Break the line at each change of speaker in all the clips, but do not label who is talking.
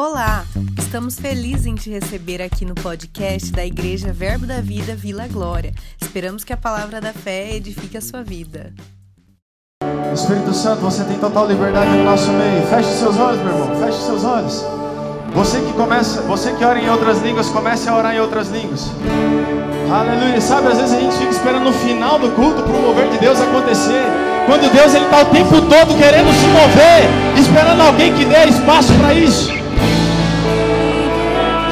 Olá! Estamos felizes em te receber aqui no podcast da Igreja Verbo da Vida Vila Glória. Esperamos que a palavra da fé edifique a sua vida.
Espírito Santo, você tem total liberdade no nosso meio. Feche seus olhos, meu irmão. Feche seus olhos. Você que começa, você que ora em outras línguas, comece a orar em outras línguas. Aleluia. Sabe, às vezes a gente fica esperando no final do culto para o mover de Deus acontecer. Quando Deus ele está o tempo todo querendo se mover, esperando alguém que dê espaço para isso.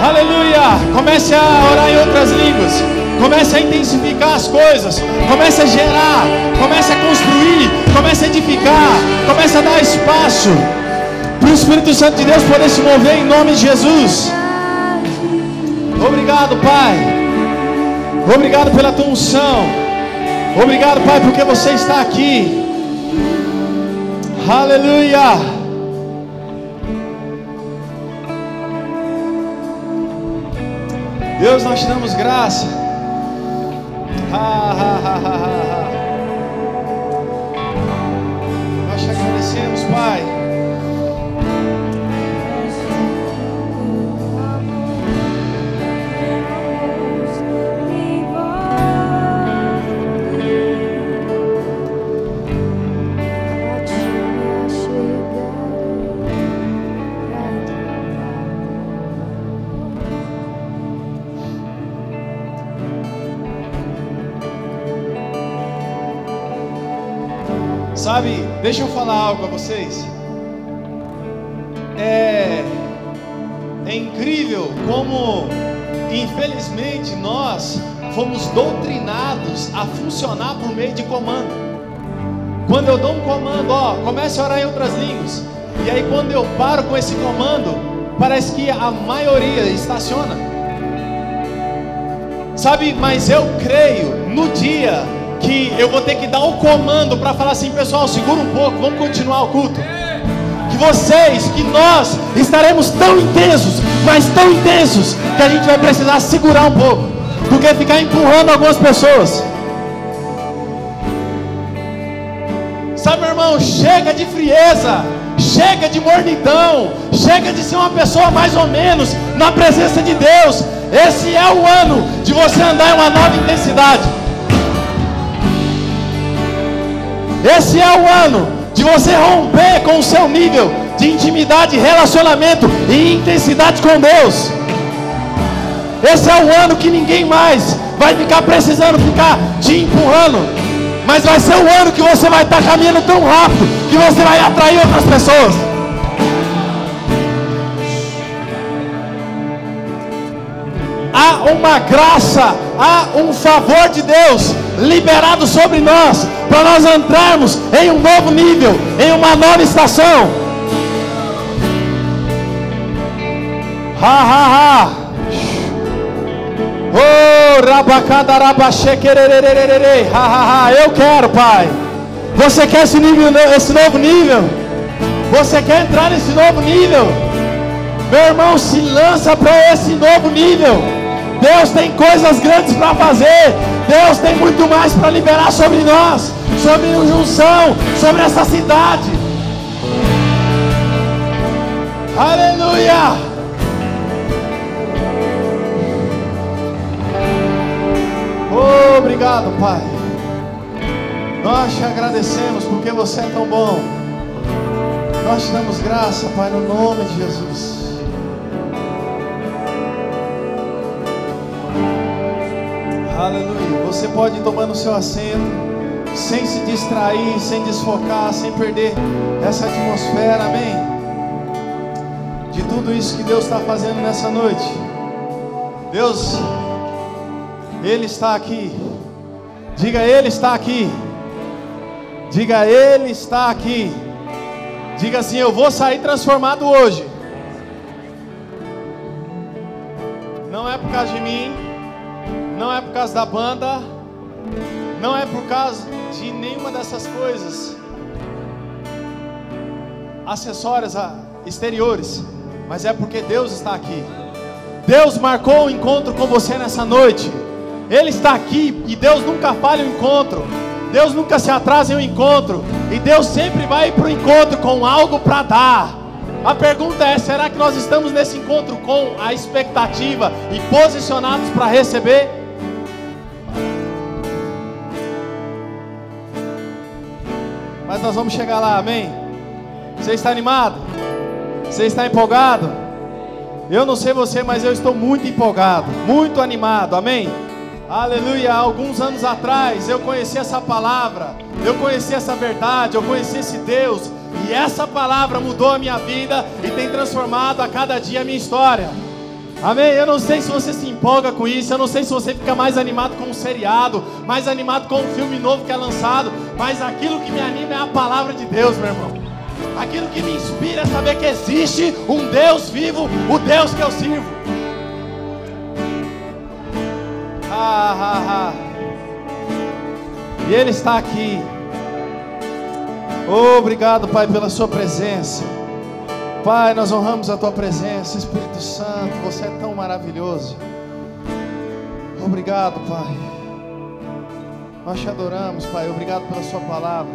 Aleluia! Comece a orar em outras línguas. Comece a intensificar as coisas. Comece a gerar. Comece a construir. Comece a edificar. Comece a dar espaço para o Espírito Santo de Deus poder se mover em nome de Jesus. Obrigado, Pai. Obrigado pela tua unção. Obrigado, Pai, porque você está aqui. Aleluia. Deus, nós te damos graça. Ha, ha, ha. Nós te agradecemos, Pai. Sabe, deixa eu falar algo a vocês. É, é incrível como, infelizmente, nós fomos doutrinados a funcionar por meio de comando. Quando eu dou um comando, ó, comece a orar em outras línguas. E aí quando eu paro com esse comando, parece que a maioria estaciona. Sabe, mas eu creio no dia que eu vou ter que dar o comando para falar assim, pessoal, segura um pouco, vamos continuar o culto. Que vocês, que nós estaremos tão intensos, mas tão intensos, que a gente vai precisar segurar um pouco, do que ficar empurrando algumas pessoas. Sabe, meu irmão, chega de frieza, chega de mornidão, chega de ser uma pessoa mais ou menos na presença de Deus. Esse é o ano de você andar em uma nova intensidade. Esse é o ano de você romper com o seu nível de intimidade, relacionamento e intensidade com Deus. Esse é o ano que ninguém mais vai ficar precisando ficar te empurrando. Mas vai ser o ano que você vai estar caminhando tão rápido que você vai atrair outras pessoas. Há uma graça, há um favor de Deus liberado sobre nós, para nós entrarmos em um novo nível, em uma nova estação. Ha ha ha. Oh, rabacadarabashequererererere. Ha ha ha. Eu quero, Pai. Você quer esse nível, esse novo nível? Você quer entrar nesse novo nível? Meu irmão, se lança para esse novo nível. Deus tem coisas grandes para fazer. Deus tem muito mais para liberar sobre nós, sobre a junção, sobre essa cidade. Aleluia! Obrigado, Pai. Nós te agradecemos porque você é tão bom. Nós te damos graça, Pai, no nome de Jesus. Aleluia. Você pode ir tomando seu assento, sem se distrair, sem desfocar, sem perder essa atmosfera, amém? De tudo isso que Deus está fazendo nessa noite. Deus, Ele está aqui. Diga, Ele está aqui. Diga, Ele está aqui. Diga assim: Eu vou sair transformado hoje. Não é por causa de mim não é por causa da banda, não é por causa de nenhuma dessas coisas acessórias exteriores, mas é porque Deus está aqui. Deus marcou um encontro com você nessa noite. Ele está aqui e Deus nunca falha o um encontro. Deus nunca se atrasa em um encontro. E Deus sempre vai para o encontro com algo para dar. A pergunta é: será que nós estamos nesse encontro com a expectativa e posicionados para receber? Mas nós vamos chegar lá, amém? Você está animado? Você está empolgado? Eu não sei você, mas eu estou muito empolgado, muito animado, amém? Aleluia. Alguns anos atrás eu conheci essa palavra, eu conheci essa verdade, eu conheci esse Deus, e essa palavra mudou a minha vida e tem transformado a cada dia a minha história. Amém? Eu não sei se você se empolga com isso, eu não sei se você fica mais animado com um seriado, mais animado com um filme novo que é lançado, mas aquilo que me anima é a palavra de Deus, meu irmão. Aquilo que me inspira é saber que existe um Deus vivo, o Deus que eu sirvo. Ah, ah, ah. E Ele está aqui. Obrigado, Pai, pela Sua presença. Pai, nós honramos a Tua presença, Espírito Santo, Você é tão maravilhoso. Obrigado, Pai. Nós te adoramos, Pai. Obrigado pela Sua palavra.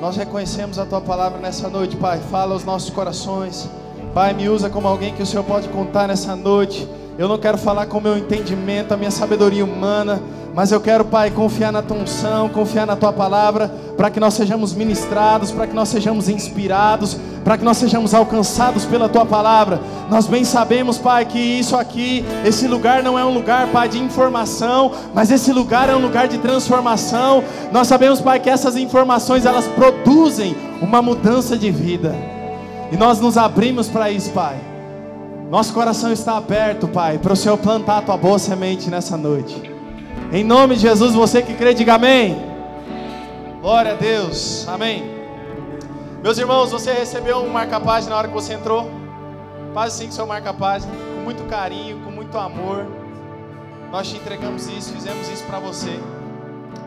Nós reconhecemos a Tua palavra nessa noite, Pai. Fala aos nossos corações. Pai, me usa como alguém que o Senhor pode contar nessa noite. Eu não quero falar com o meu entendimento, a minha sabedoria humana, mas eu quero, Pai, confiar na tua unção, confiar na tua palavra, para que nós sejamos ministrados, para que nós sejamos inspirados, para que nós sejamos alcançados pela tua palavra. Nós bem sabemos, Pai, que isso aqui, esse lugar não é um lugar, Pai, de informação, mas esse lugar é um lugar de transformação. Nós sabemos, Pai, que essas informações elas produzem uma mudança de vida. E nós nos abrimos para isso, Pai. Nosso coração está aberto, Pai, para o Senhor plantar a tua boa semente nessa noite. Em nome de Jesus, você que crê, diga amém. Glória a Deus, amém. Meus irmãos, você recebeu um marca-página na hora que você entrou? Faz assim com seu marca-página, com muito carinho, com muito amor. Nós te entregamos isso, fizemos isso para você.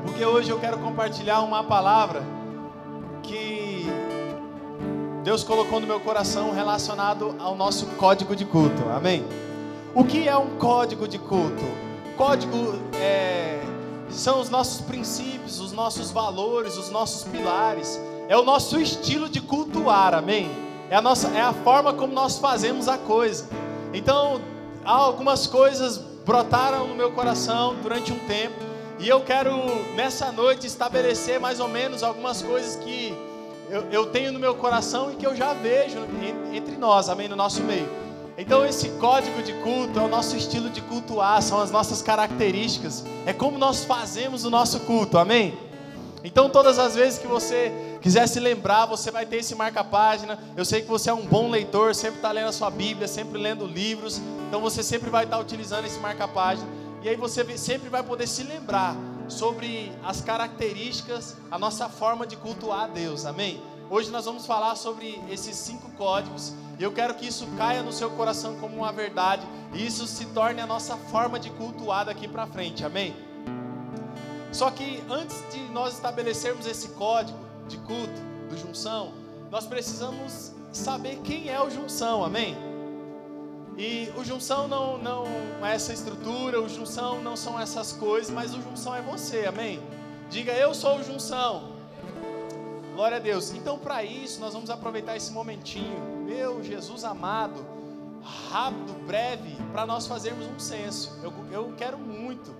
Porque hoje eu quero compartilhar uma palavra que Deus colocou no meu coração relacionado ao nosso código de culto. Amém? O que é um código de culto? Código é, são os nossos princípios, os nossos valores, os nossos pilares. É o nosso estilo de cultuar. Amém? É a, nossa, é a forma como nós fazemos a coisa. Então, algumas coisas brotaram no meu coração durante um tempo. E eu quero, nessa noite, estabelecer mais ou menos algumas coisas que eu, eu tenho no meu coração e que eu já vejo entre nós, amém, no nosso meio. Então esse código de culto é o nosso estilo de cultuar, são as nossas características, é como nós fazemos o nosso culto, amém? Então todas as vezes que você quiser se lembrar, você vai ter esse marca-página. Eu sei que você é um bom leitor, sempre está lendo a sua Bíblia, sempre lendo livros. Então você sempre vai estar utilizando esse marca-página. E aí você sempre vai poder se lembrar sobre as características, a nossa forma de cultuar a Deus, amém? Hoje nós vamos falar sobre esses cinco códigos e eu quero que isso caia no seu coração como uma verdade e isso se torne a nossa forma de cultuar daqui para frente, amém? Só que antes de nós estabelecermos esse código de culto, do junção, nós precisamos saber quem é o junção, amém? E o junção não, não é essa estrutura, o junção não são essas coisas, mas o junção é você, amém? Diga, eu sou o junção. Glória a Deus. Então, para isso, nós vamos aproveitar esse momentinho, meu Jesus amado, rápido, breve, para nós fazermos um censo. Eu, eu quero muito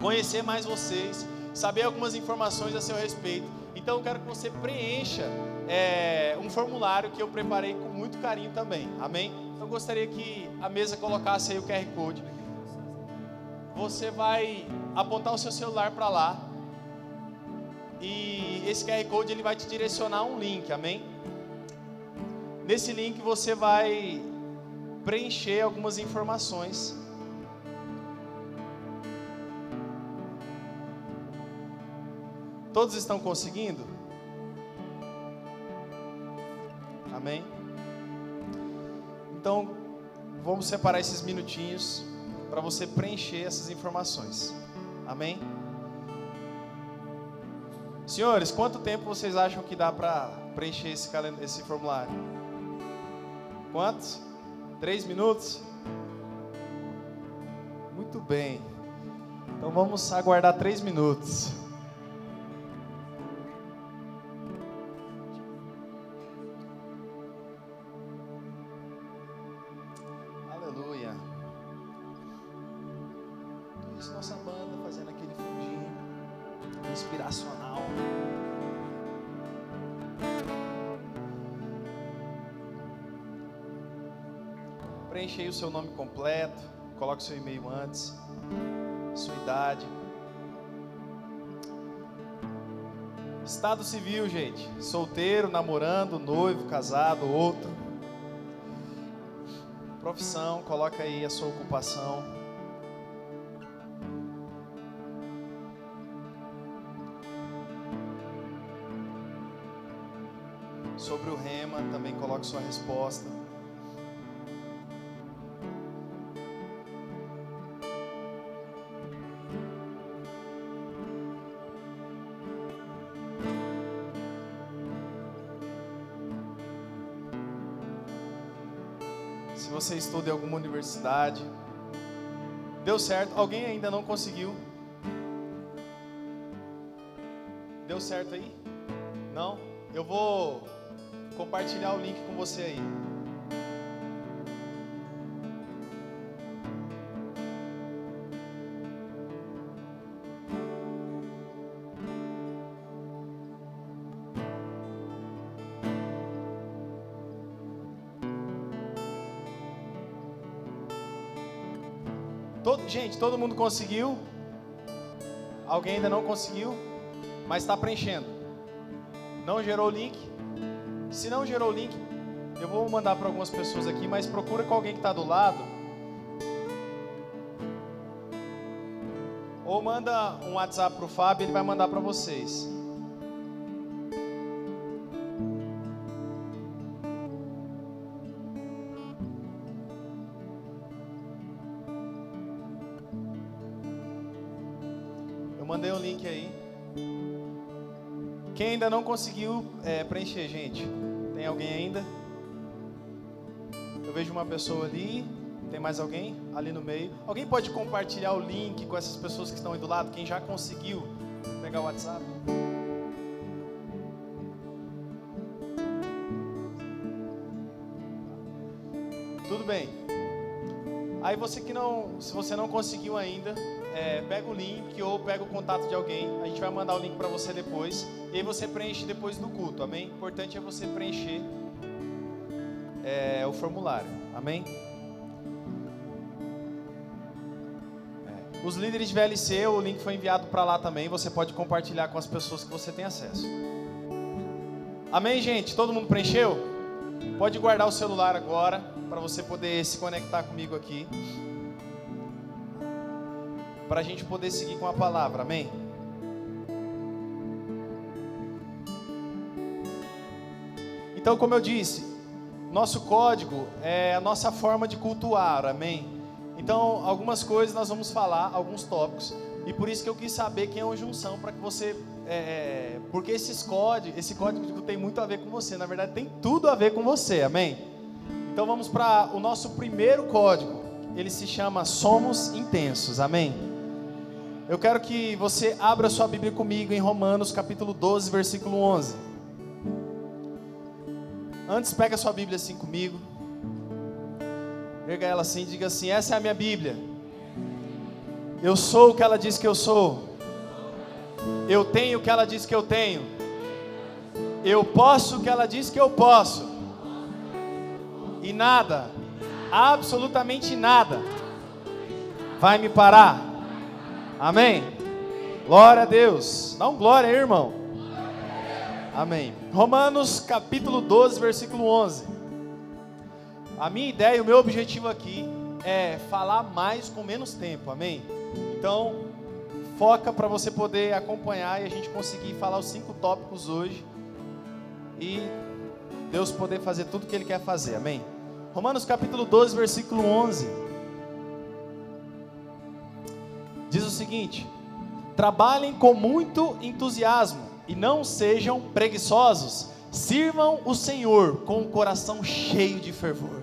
conhecer mais vocês, saber algumas informações a seu respeito. Então, eu quero que você preencha é, um formulário que eu preparei com muito carinho também, amém? eu gostaria que a mesa colocasse aí o QR Code. Você vai apontar o seu celular para lá. E esse QR Code ele vai te direcionar um link, amém? Nesse link você vai preencher algumas informações. Todos estão conseguindo? Amém? Então, vamos separar esses minutinhos para você preencher essas informações. Amém? Senhores, quanto tempo vocês acham que dá para preencher esse, esse formulário? Quantos? Três minutos? Muito bem. Então vamos aguardar três minutos. Preenche aí o seu nome completo, coloque seu e-mail antes, sua idade. Estado civil, gente. Solteiro, namorando, noivo, casado, outro. Profissão, coloca aí a sua ocupação. Sobre o rema, também coloque sua resposta. Você estuda em alguma universidade, deu certo? Alguém ainda não conseguiu? Deu certo aí? Não? Eu vou compartilhar o link com você aí. Gente, todo mundo conseguiu? Alguém ainda não conseguiu? Mas está preenchendo. Não gerou o link? Se não gerou o link, eu vou mandar para algumas pessoas aqui, mas procura com alguém que está do lado. Ou manda um WhatsApp para o Fábio, ele vai mandar para vocês. Eu mandei um link aí. Quem ainda não conseguiu é, preencher, gente? Tem alguém ainda? Eu vejo uma pessoa ali. Tem mais alguém? Ali no meio. Alguém pode compartilhar o link com essas pessoas que estão aí do lado? Quem já conseguiu pegar o WhatsApp? Tudo bem. Aí você que não, se você não conseguiu ainda, é, pega o link ou pega o contato de alguém. A gente vai mandar o link para você depois. E aí você preenche depois do culto, amém? O importante é você preencher é, o formulário, amém? É. Os líderes de VLC, o link foi enviado para lá também. Você pode compartilhar com as pessoas que você tem acesso. Amém, gente? Todo mundo preencheu? Pode guardar o celular agora para você poder se conectar comigo aqui para a gente poder seguir com a palavra, amém? Então, como eu disse, nosso código é a nossa forma de cultuar, amém? Então, algumas coisas nós vamos falar, alguns tópicos, e por isso que eu quis saber quem é o junção, para que você. É, porque esses códigos, esse código tem muito a ver com você, na verdade tem tudo a ver com você, amém? Então vamos para o nosso primeiro código, ele se chama Somos Intensos, amém? Eu quero que você abra sua Bíblia comigo em Romanos capítulo 12, versículo 11. Antes, pega sua Bíblia assim comigo. Pega ela assim e diga assim: Essa é a minha Bíblia. Eu sou o que ela diz que eu sou. Eu tenho o que ela diz que eu tenho. Eu posso o que ela diz que eu posso. E nada, absolutamente nada, vai me parar. Amém? Glória a Deus. Dá um glória aí, irmão. Amém. Romanos capítulo 12, versículo 11. A minha ideia, o meu objetivo aqui é falar mais com menos tempo. Amém? Então, foca para você poder acompanhar e a gente conseguir falar os cinco tópicos hoje. E Deus poder fazer tudo o que Ele quer fazer. Amém? Romanos capítulo 12, versículo 11. Diz o seguinte: Trabalhem com muito entusiasmo e não sejam preguiçosos. Sirvam o Senhor com o coração cheio de fervor.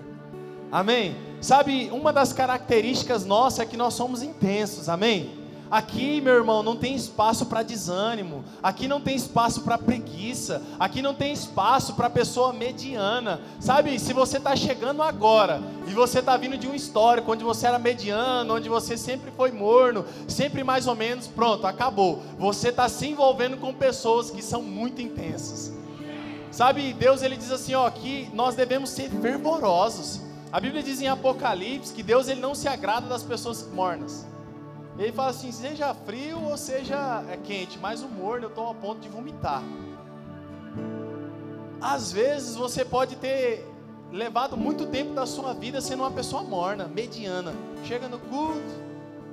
Amém? Sabe, uma das características nossas é que nós somos intensos. Amém? Aqui, meu irmão, não tem espaço para desânimo, aqui não tem espaço para preguiça, aqui não tem espaço para pessoa mediana. Sabe, se você está chegando agora e você está vindo de um histórico onde você era mediano, onde você sempre foi morno, sempre mais ou menos, pronto, acabou. Você está se envolvendo com pessoas que são muito intensas. Sabe, Deus ele diz assim, ó, que nós devemos ser fervorosos. A Bíblia diz em Apocalipse que Deus ele não se agrada das pessoas mornas. Ele fala assim, seja frio ou seja é quente, mas o morno eu estou a ponto de vomitar. Às vezes você pode ter levado muito tempo da sua vida sendo uma pessoa morna, mediana. Chega no culto,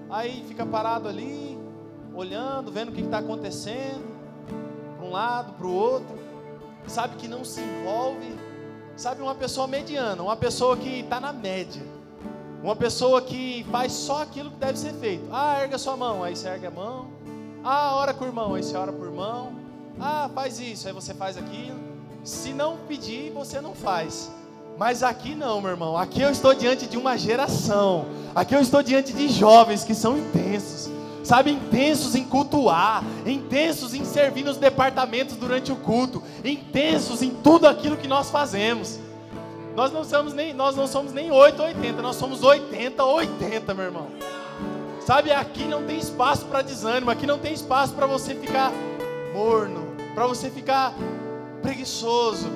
aí fica parado ali, olhando, vendo o que está acontecendo, para um lado, para o outro sabe que não se envolve, sabe uma pessoa mediana, uma pessoa que está na média, uma pessoa que faz só aquilo que deve ser feito. Ah, erga sua mão, aí você ergue a mão. Ah, ora com o irmão, aí você ora por irmão. Ah, faz isso, aí você faz aquilo. Se não pedir, você não faz. Mas aqui não, meu irmão. Aqui eu estou diante de uma geração. Aqui eu estou diante de jovens que são intensos sabe, intensos em cultuar, intensos em servir nos departamentos durante o culto, intensos em tudo aquilo que nós fazemos. Nós não somos nem, nós não somos nem 8 ou 80, nós somos 80 ou 80, meu irmão. Sabe, aqui não tem espaço para desânimo, aqui não tem espaço para você ficar morno, para você ficar preguiçoso.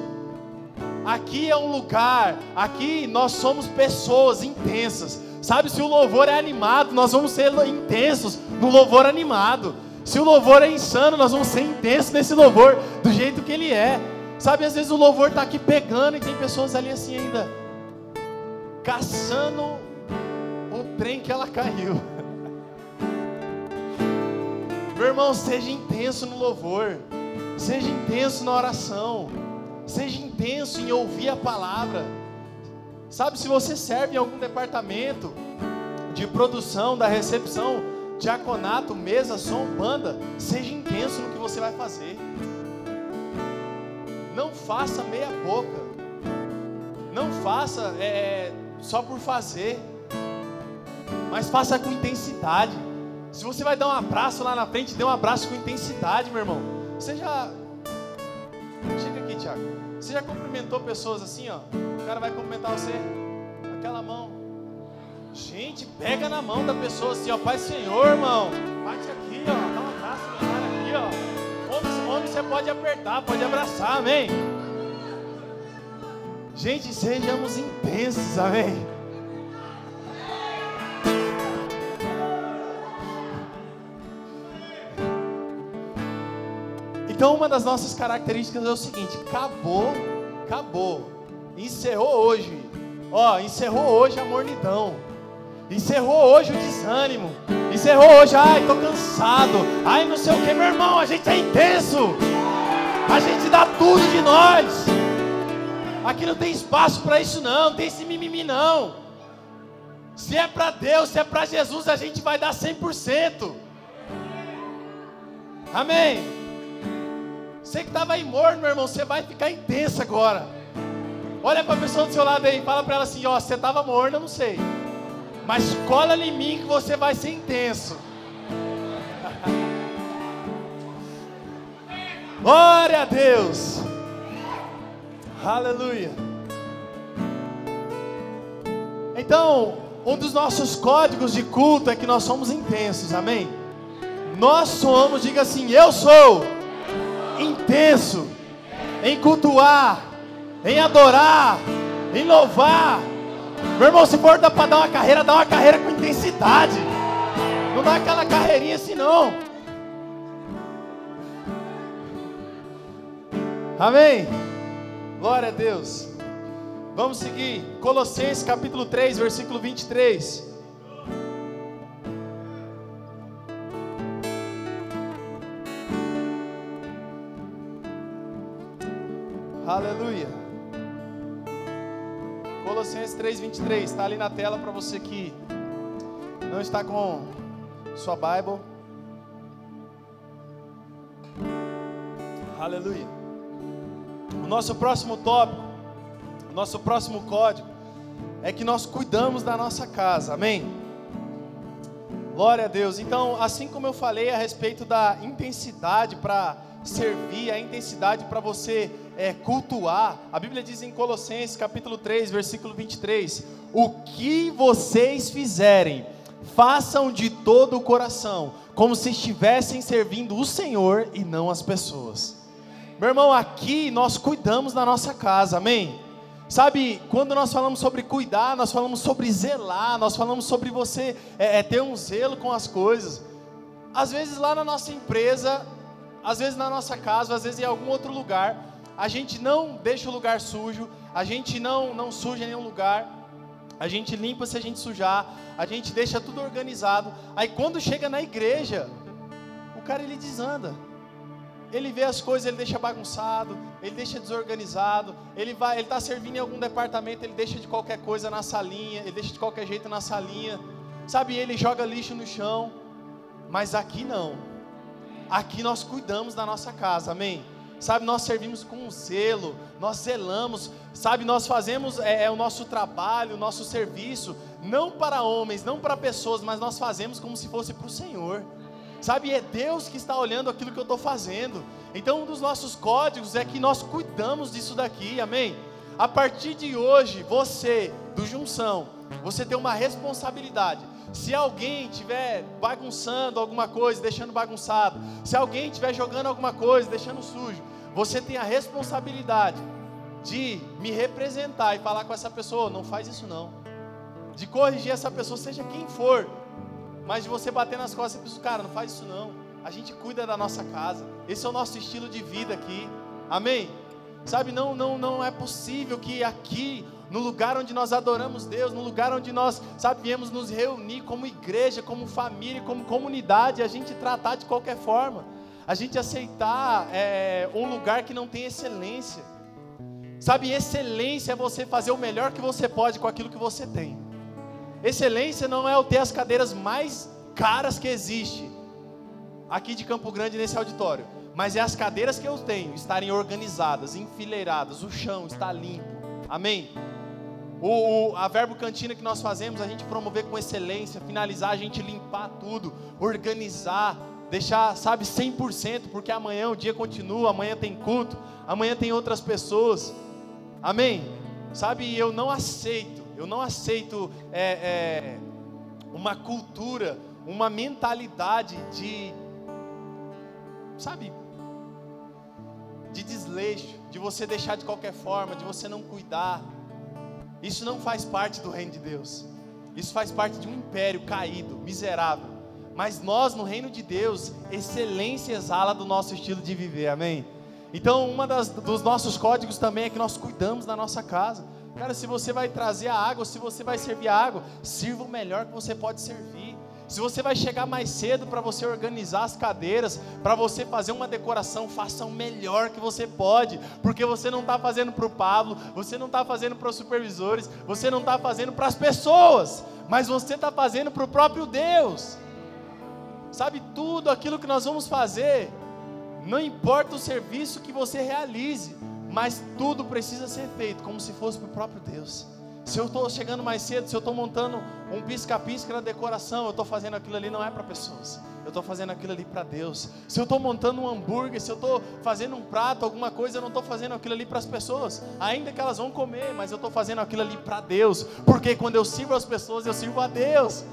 Aqui é um lugar, aqui nós somos pessoas intensas Sabe, se o louvor é animado, nós vamos ser intensos no louvor animado. Se o louvor é insano, nós vamos ser intensos nesse louvor, do jeito que ele é. Sabe, às vezes o louvor está aqui pegando e tem pessoas ali assim ainda, caçando o trem que ela caiu. Meu irmão, seja intenso no louvor, seja intenso na oração, seja intenso em ouvir a palavra. Sabe, se você serve em algum departamento de produção, da recepção, diaconato, mesa, som, banda, seja intenso no que você vai fazer. Não faça meia boca. Não faça é, só por fazer. Mas faça com intensidade. Se você vai dar um abraço lá na frente, dê um abraço com intensidade, meu irmão. Você já. Chega aqui, Tiago. Você já cumprimentou pessoas assim, ó? O cara vai cumprimentar você, aquela mão. Gente, pega na mão da pessoa assim, ó, Pai Senhor, irmão. Bate aqui, ó, você pode apertar, pode abraçar, amém? Gente, sejamos intensos, amém? Então, uma das nossas características é o seguinte: acabou, acabou. Encerrou hoje. Ó, encerrou hoje a mornidão. Encerrou hoje o desânimo. Encerrou hoje, ai, tô cansado. Ai, não sei o que, meu irmão, a gente é intenso. A gente dá tudo de nós. Aqui não tem espaço para isso não, não tem esse mimimi não. Se é para Deus, se é para Jesus, a gente vai dar 100%. Amém. Você que estava aí morno, meu irmão, você vai ficar intenso agora. Olha para a pessoa do seu lado aí, fala para ela assim: ó, você estava morno, eu não sei. Mas cola em mim que você vai ser intenso. Glória a Deus. Aleluia. Então, um dos nossos códigos de culto é que nós somos intensos, amém? Nós somos, diga assim, eu sou intenso em cultuar em adorar, em louvar. Meu irmão, se for para dar uma carreira, dá uma carreira com intensidade. Não dá aquela carreirinha assim, não. Amém? Glória a Deus. Vamos seguir. Colossenses capítulo 3, versículo 23. Aleluia. Colossenses 3:23 está ali na tela para você que não está com sua Bible. Aleluia. O nosso próximo tópico, o nosso próximo código é que nós cuidamos da nossa casa. Amém. Glória a Deus. Então, assim como eu falei a respeito da intensidade para servir, a intensidade para você é, cultuar, a Bíblia diz em Colossenses capítulo 3, versículo 23: O que vocês fizerem, façam de todo o coração, como se estivessem servindo o Senhor e não as pessoas. Meu irmão, aqui nós cuidamos da nossa casa, amém? Sabe, quando nós falamos sobre cuidar, nós falamos sobre zelar, nós falamos sobre você é, é, ter um zelo com as coisas. Às vezes lá na nossa empresa, às vezes na nossa casa, às vezes em algum outro lugar, a gente não deixa o lugar sujo, a gente não, não suja nenhum lugar, a gente limpa se a gente sujar, a gente deixa tudo organizado. Aí quando chega na igreja, o cara ele desanda ele vê as coisas, ele deixa bagunçado, ele deixa desorganizado, ele vai, ele está servindo em algum departamento, ele deixa de qualquer coisa na salinha, ele deixa de qualquer jeito na salinha, sabe? Ele joga lixo no chão, mas aqui não. Aqui nós cuidamos da nossa casa, amém? Sabe, nós servimos com zelo, nós zelamos, sabe, nós fazemos é, é o nosso trabalho, o nosso serviço, não para homens, não para pessoas, mas nós fazemos como se fosse para o Senhor. Sabe, é Deus que está olhando aquilo que eu estou fazendo. Então, um dos nossos códigos é que nós cuidamos disso daqui, amém? A partir de hoje, você, do Junção, você tem uma responsabilidade. Se alguém estiver bagunçando alguma coisa, deixando bagunçado, se alguém estiver jogando alguma coisa, deixando sujo, você tem a responsabilidade de me representar e falar com essa pessoa: não faz isso não. De corrigir essa pessoa, seja quem for, mas de você bater nas costas e pensar, cara, não faz isso não. A gente cuida da nossa casa. Esse é o nosso estilo de vida aqui. Amém? Sabe, não, não, não é possível que aqui, no lugar onde nós adoramos Deus, no lugar onde nós, sabe, viemos nos reunir como igreja, como família, como comunidade, a gente tratar de qualquer forma. A gente aceitar é, um lugar que não tem excelência. Sabe, excelência é você fazer o melhor que você pode com aquilo que você tem. Excelência não é eu ter as cadeiras mais caras que existe aqui de Campo Grande nesse auditório, mas é as cadeiras que eu tenho estarem organizadas, enfileiradas, o chão está limpo. Amém? O, o, a verbo cantina que nós fazemos, a gente promover com excelência, finalizar, a gente limpar tudo, organizar, deixar, sabe, 100%, porque amanhã o dia continua, amanhã tem culto, amanhã tem outras pessoas. Amém? Sabe, eu não aceito eu não aceito é, é, uma cultura, uma mentalidade de, sabe, de desleixo, de você deixar de qualquer forma, de você não cuidar. Isso não faz parte do reino de Deus. Isso faz parte de um império caído, miserável. Mas nós, no reino de Deus, excelência exala do nosso estilo de viver, amém? Então, um dos nossos códigos também é que nós cuidamos da nossa casa. Cara, se você vai trazer a água, se você vai servir a água, sirva o melhor que você pode servir. Se você vai chegar mais cedo para você organizar as cadeiras, para você fazer uma decoração, faça o melhor que você pode, porque você não está fazendo para o Pablo, você não está fazendo para os supervisores, você não está fazendo para as pessoas, mas você está fazendo para o próprio Deus. Sabe, tudo aquilo que nós vamos fazer, não importa o serviço que você realize, mas tudo precisa ser feito como se fosse para o próprio Deus. Se eu estou chegando mais cedo, se eu estou montando um pisca-pisca na decoração, eu estou fazendo aquilo ali não é para pessoas, eu estou fazendo aquilo ali para Deus. Se eu estou montando um hambúrguer, se eu estou fazendo um prato, alguma coisa, eu não estou fazendo aquilo ali para as pessoas, ainda que elas vão comer, mas eu estou fazendo aquilo ali para Deus, porque quando eu sirvo as pessoas, eu sirvo a Deus.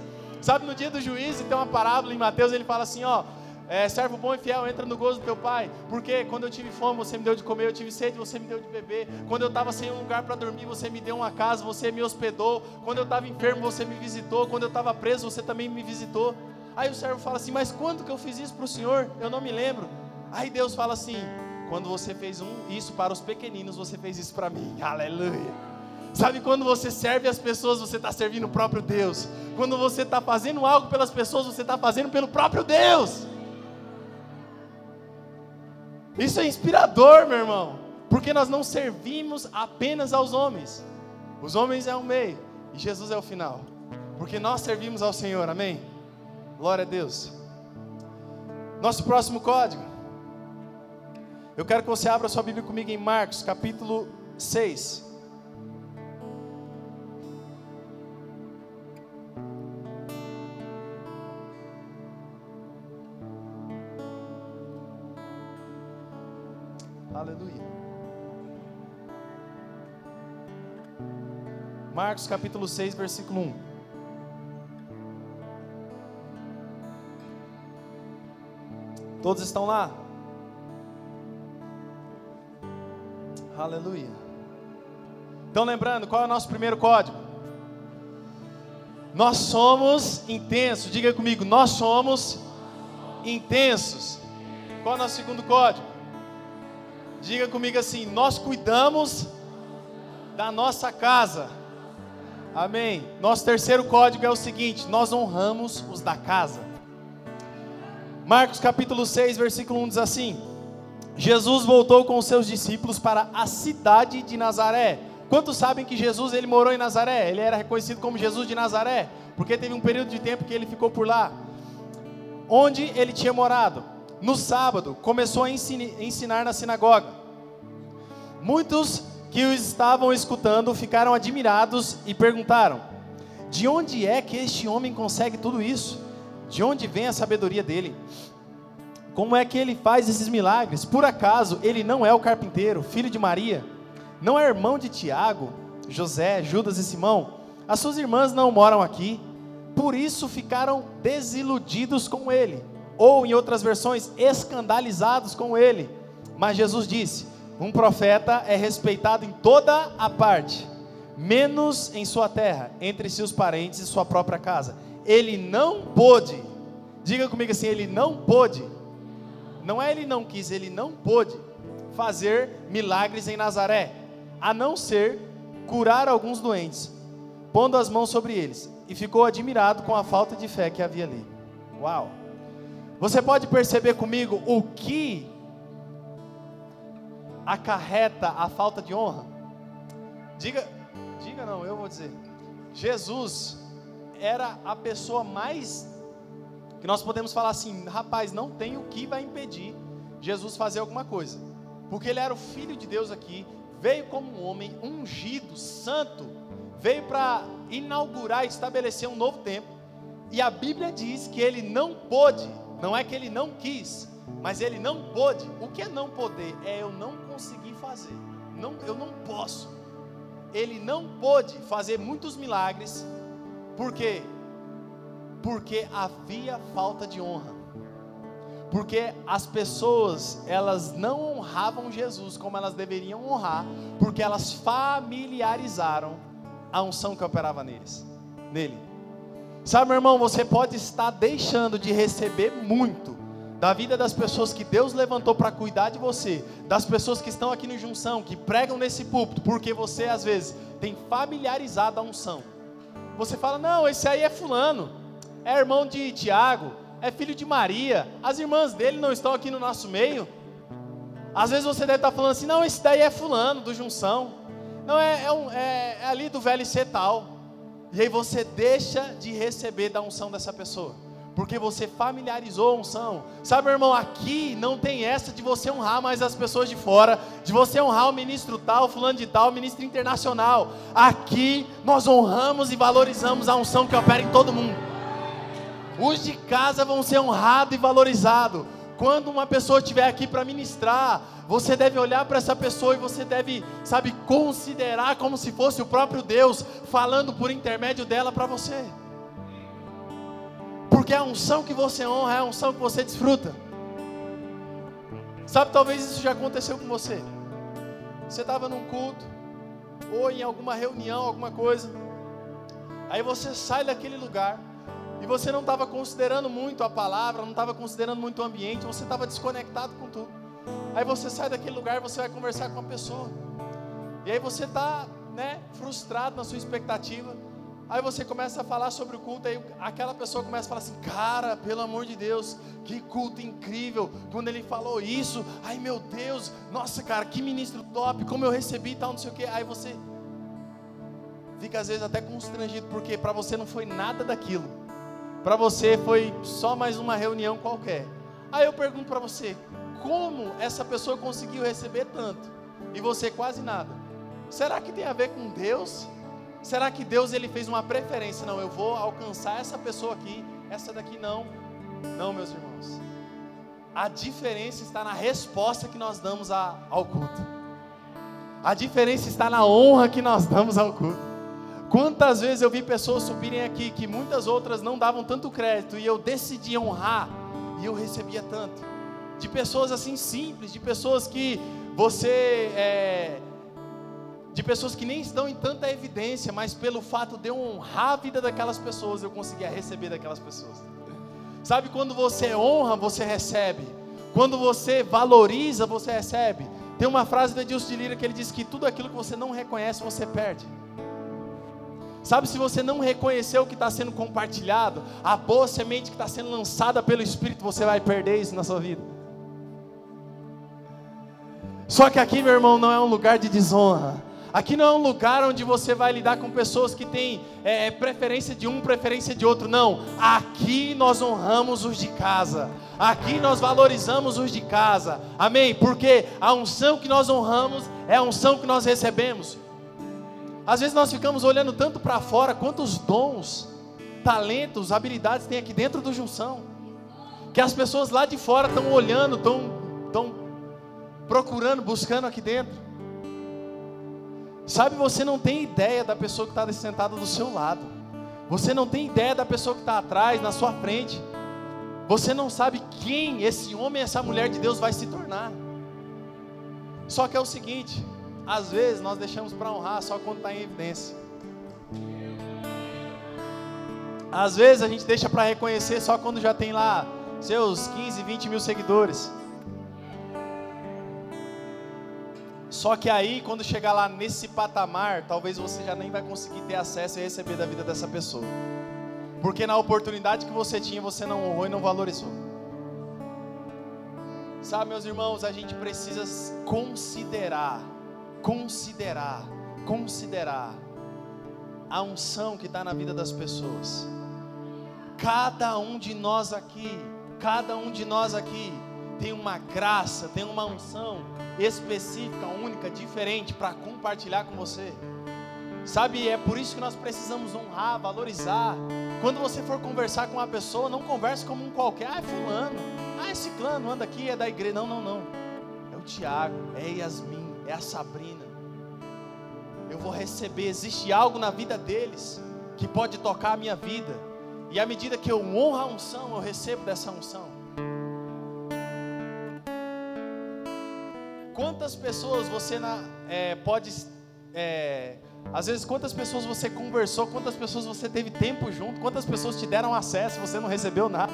Sabe, no dia do juízo tem uma parábola em Mateus, ele fala assim: ó, é, servo bom e fiel, entra no gozo do teu pai. Porque quando eu tive fome, você me deu de comer, eu tive sede, você me deu de beber. Quando eu estava sem um lugar para dormir, você me deu uma casa, você me hospedou. Quando eu estava enfermo, você me visitou. Quando eu estava preso, você também me visitou. Aí o servo fala assim: Mas quando que eu fiz isso para o Senhor? Eu não me lembro. Aí Deus fala assim: Quando você fez um, isso para os pequeninos, você fez isso para mim. Aleluia. Sabe quando você serve as pessoas, você está servindo o próprio Deus. Quando você está fazendo algo pelas pessoas, você está fazendo pelo próprio Deus. Isso é inspirador, meu irmão, porque nós não servimos apenas aos homens. Os homens é o meio e Jesus é o final. Porque nós servimos ao Senhor, amém? Glória a Deus. Nosso próximo código. Eu quero que você abra sua Bíblia comigo em Marcos, capítulo 6. Marcos capítulo 6, versículo 1. Todos estão lá? Aleluia. Então, lembrando, qual é o nosso primeiro código? Nós somos intensos. Diga comigo, nós somos intensos. Qual é o nosso segundo código? Diga comigo assim: nós cuidamos da nossa casa. Amém. Nosso terceiro código é o seguinte: nós honramos os da casa. Marcos capítulo 6, versículo 1 diz assim: Jesus voltou com os seus discípulos para a cidade de Nazaré. Quantos sabem que Jesus ele morou em Nazaré? Ele era reconhecido como Jesus de Nazaré, porque teve um período de tempo que ele ficou por lá. Onde ele tinha morado? No sábado, começou a ensinar na sinagoga. Muitos que o estavam escutando ficaram admirados e perguntaram: De onde é que este homem consegue tudo isso? De onde vem a sabedoria dele? Como é que ele faz esses milagres? Por acaso ele não é o carpinteiro, filho de Maria? Não é irmão de Tiago, José, Judas e Simão? As suas irmãs não moram aqui? Por isso ficaram desiludidos com ele, ou em outras versões, escandalizados com ele. Mas Jesus disse: Um profeta é respeitado em toda a parte, menos em sua terra, entre seus parentes e sua própria casa. Ele não pôde, diga comigo assim: ele não pôde não é ele não quis, ele não pôde fazer milagres em Nazaré, a não ser curar alguns doentes, pondo as mãos sobre eles, e ficou admirado com a falta de fé que havia ali. Uau! Você pode perceber comigo o que acarreta a falta de honra? Diga, diga não, eu vou dizer. Jesus era a pessoa mais que nós podemos falar assim, rapaz, não tem o que vai impedir Jesus fazer alguma coisa, porque ele era o filho de Deus aqui, veio como um homem ungido, santo, veio para inaugurar e estabelecer um novo tempo, e a Bíblia diz que ele não pôde, não é que ele não quis, mas ele não pôde. O que é não poder? É eu não conseguir fazer. Não, eu não posso. Ele não pôde fazer muitos milagres, porque porque havia falta de honra. Porque as pessoas, elas não honravam Jesus como elas deveriam honrar, porque elas familiarizaram a unção que operava neles, nele. Sabe, meu irmão, você pode estar deixando de receber muito da vida das pessoas que Deus levantou para cuidar de você, das pessoas que estão aqui no junção, que pregam nesse púlpito, porque você às vezes tem familiarizado a unção. Você fala: "Não, esse aí é fulano" é irmão de Tiago, é filho de Maria, as irmãs dele não estão aqui no nosso meio. Às vezes você deve estar falando assim, não, esse daí é fulano, do Junção. Não, é, é, um, é, é ali do VLC tal. E aí você deixa de receber da unção dessa pessoa. Porque você familiarizou a unção. Sabe, meu irmão, aqui não tem essa de você honrar mais as pessoas de fora, de você honrar o ministro tal, fulano de tal, ministro internacional. Aqui nós honramos e valorizamos a unção que opera em todo mundo. Os de casa vão ser honrados e valorizados. Quando uma pessoa estiver aqui para ministrar, você deve olhar para essa pessoa e você deve, sabe, considerar como se fosse o próprio Deus falando por intermédio dela para você. Porque a unção que você honra é a unção que você desfruta. Sabe, talvez isso já aconteceu com você. Você estava num culto, ou em alguma reunião, alguma coisa. Aí você sai daquele lugar e você não estava considerando muito a palavra, não estava considerando muito o ambiente, você estava desconectado com tudo. Aí você sai daquele lugar e você vai conversar com a pessoa. E aí você está né, frustrado na sua expectativa. Aí você começa a falar sobre o culto, aí aquela pessoa começa a falar assim: Cara, pelo amor de Deus, que culto incrível. Quando ele falou isso, ai meu Deus, nossa cara, que ministro top, como eu recebi e tal, não sei o que. Aí você fica às vezes até constrangido, porque para você não foi nada daquilo. Para você foi só mais uma reunião qualquer. Aí eu pergunto para você, como essa pessoa conseguiu receber tanto e você quase nada? Será que tem a ver com Deus? Será que Deus ele fez uma preferência? Não, eu vou alcançar essa pessoa aqui, essa daqui não. Não, meus irmãos. A diferença está na resposta que nós damos ao culto. A diferença está na honra que nós damos ao culto. Quantas vezes eu vi pessoas subirem aqui que muitas outras não davam tanto crédito e eu decidi honrar e eu recebia tanto. De pessoas assim simples, de pessoas que você é, de pessoas que nem estão em tanta evidência, mas pelo fato de eu honrar a vida daquelas pessoas, eu conseguia receber daquelas pessoas. Sabe quando você honra, você recebe. Quando você valoriza, você recebe. Tem uma frase do Edilson de Lira que ele diz que tudo aquilo que você não reconhece, você perde. Sabe, se você não reconhecer o que está sendo compartilhado, a boa semente que está sendo lançada pelo Espírito, você vai perder isso na sua vida. Só que aqui, meu irmão, não é um lugar de desonra. Aqui não é um lugar onde você vai lidar com pessoas que têm é, é, preferência de um, preferência de outro. Não. Aqui nós honramos os de casa. Aqui nós valorizamos os de casa. Amém? Porque a unção que nós honramos é a unção que nós recebemos. Às vezes nós ficamos olhando tanto para fora quantos dons, talentos, habilidades tem aqui dentro do junção. Que as pessoas lá de fora estão olhando, estão procurando, buscando aqui dentro. Sabe, você não tem ideia da pessoa que está sentada do seu lado. Você não tem ideia da pessoa que está atrás, na sua frente. Você não sabe quem esse homem, essa mulher de Deus vai se tornar. Só que é o seguinte: às vezes nós deixamos para honrar só quando está em evidência. Às vezes a gente deixa para reconhecer só quando já tem lá seus 15, 20 mil seguidores. Só que aí, quando chegar lá nesse patamar, talvez você já nem vai conseguir ter acesso e receber da vida dessa pessoa. Porque na oportunidade que você tinha, você não honrou e não valorizou. Sabe, meus irmãos, a gente precisa considerar, considerar, considerar a unção que está na vida das pessoas. Cada um de nós aqui, cada um de nós aqui, tem uma graça, tem uma unção específica, única, diferente para compartilhar com você. Sabe, é por isso que nós precisamos honrar, valorizar. Quando você for conversar com uma pessoa, não converse como um qualquer. Ah, é fulano. Ah, esse clano anda aqui, é da igreja. Não, não, não. É o Tiago, é Yasmin, é a Sabrina. Eu vou receber. Existe algo na vida deles que pode tocar a minha vida. E à medida que eu honro a unção, eu recebo dessa unção. Quantas pessoas você na, é, pode. É, às vezes, quantas pessoas você conversou, quantas pessoas você teve tempo junto, quantas pessoas te deram acesso você não recebeu nada,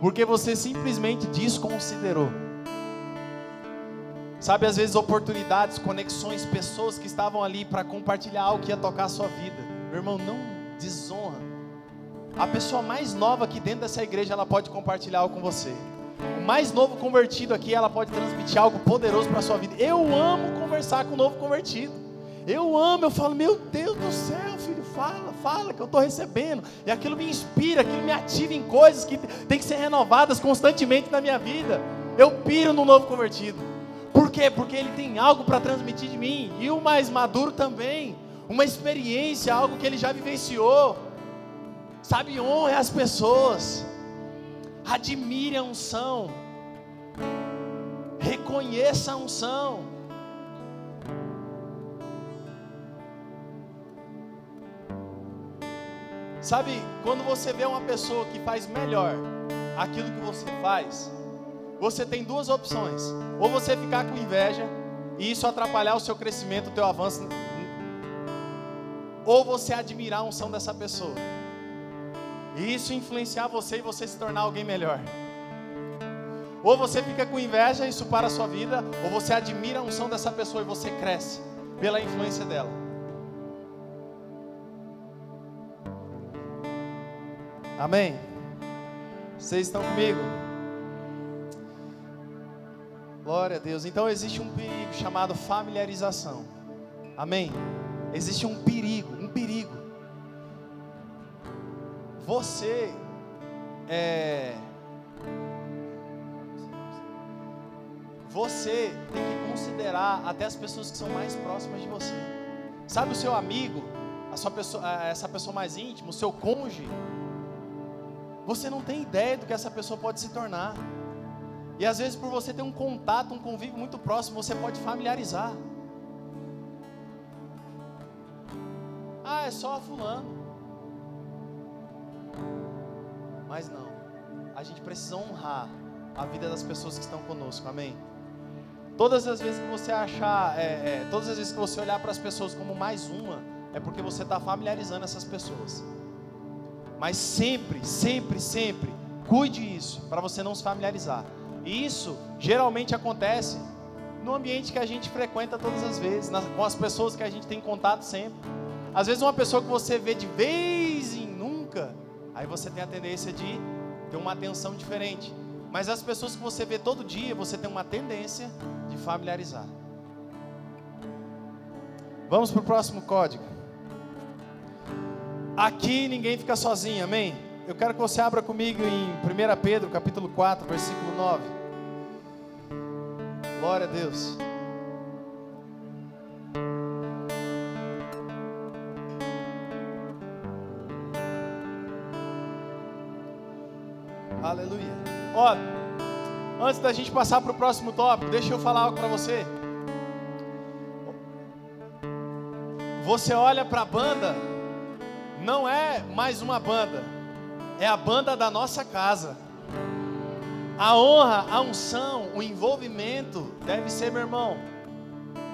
porque você simplesmente desconsiderou. Sabe, às vezes, oportunidades, conexões, pessoas que estavam ali para compartilhar algo que ia tocar a sua vida. Meu irmão, não desonra. A pessoa mais nova aqui dentro dessa igreja, ela pode compartilhar algo com você o mais novo convertido aqui, ela pode transmitir algo poderoso para a sua vida. Eu amo conversar com o novo convertido. Eu amo, eu falo, meu Deus do céu, filho, fala, fala, que eu estou recebendo. E aquilo me inspira, aquilo me ativa em coisas que tem que ser renovadas constantemente na minha vida. Eu piro no novo convertido. Quê? Porque ele tem algo para transmitir de mim. E o mais maduro também. Uma experiência, algo que ele já vivenciou. Sabe, honra as pessoas. Admire a unção. Reconheça a unção. Sabe, quando você vê uma pessoa que faz melhor aquilo que você faz, você tem duas opções. Ou você ficar com inveja e isso atrapalhar o seu crescimento, o teu avanço, ou você admirar a unção dessa pessoa. E isso influenciar você e você se tornar alguém melhor. Ou você fica com inveja, isso para a sua vida, ou você admira a unção dessa pessoa e você cresce pela influência dela. Amém? Vocês estão comigo? Glória a Deus. Então existe um perigo chamado familiarização. Amém? Existe um perigo, um perigo você é, você tem que considerar até as pessoas que são mais próximas de você. Sabe o seu amigo, a sua pessoa, essa pessoa mais íntima, o seu cônjuge? Você não tem ideia do que essa pessoa pode se tornar. E às vezes, por você ter um contato, um convívio muito próximo, você pode familiarizar. Ah, é só fulano. Mas não. A gente precisa honrar a vida das pessoas que estão conosco. Amém. Todas as vezes que você achar, é, é, todas as vezes que você olhar para as pessoas como mais uma, é porque você está familiarizando essas pessoas. Mas sempre, sempre, sempre, cuide isso, para você não se familiarizar. E isso geralmente acontece no ambiente que a gente frequenta todas as vezes, nas, com as pessoas que a gente tem contato sempre. Às vezes uma pessoa que você vê de vez em nunca, aí você tem a tendência de ter uma atenção diferente. Mas as pessoas que você vê todo dia, você tem uma tendência de familiarizar. Vamos para o próximo código. Aqui ninguém fica sozinho, amém? Eu quero que você abra comigo em 1 Pedro, capítulo 4, versículo 9. Glória a Deus. Aleluia. Ó, antes da gente passar para o próximo tópico, deixa eu falar algo para você. Você olha para a banda, não é mais uma banda, é a banda da nossa casa. A honra, a unção, o envolvimento deve ser, meu irmão,